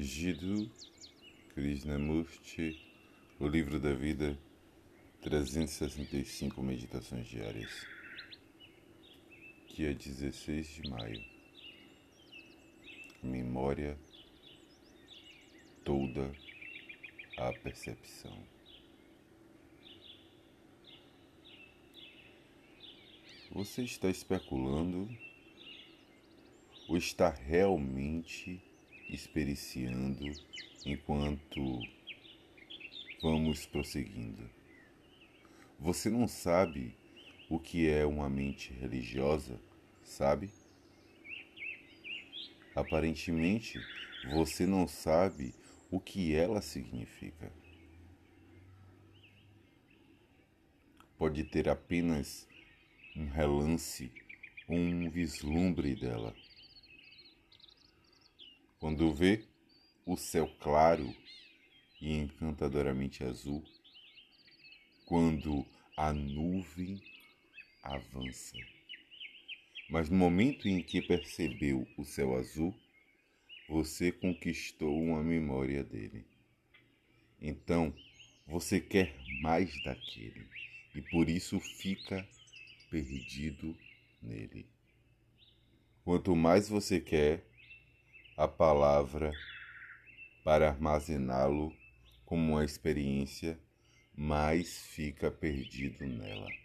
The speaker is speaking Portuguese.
Jiddu Krishnamurti, O Livro da Vida, 365 Meditações Diárias. Dia 16 de maio. Memória toda a percepção. Você está especulando ou está realmente experienciando enquanto vamos prosseguindo? Você não sabe o que é uma mente religiosa, sabe? Aparentemente, você não sabe o que ela significa. Pode ter apenas um relance ou um vislumbre dela. Quando vê o céu claro e encantadoramente azul, quando a nuvem avança. Mas no momento em que percebeu o céu azul, você conquistou uma memória dele. Então, você quer mais daquele e por isso fica perdido nele. Quanto mais você quer a palavra para armazená-lo como uma experiência, mais fica perdido nela.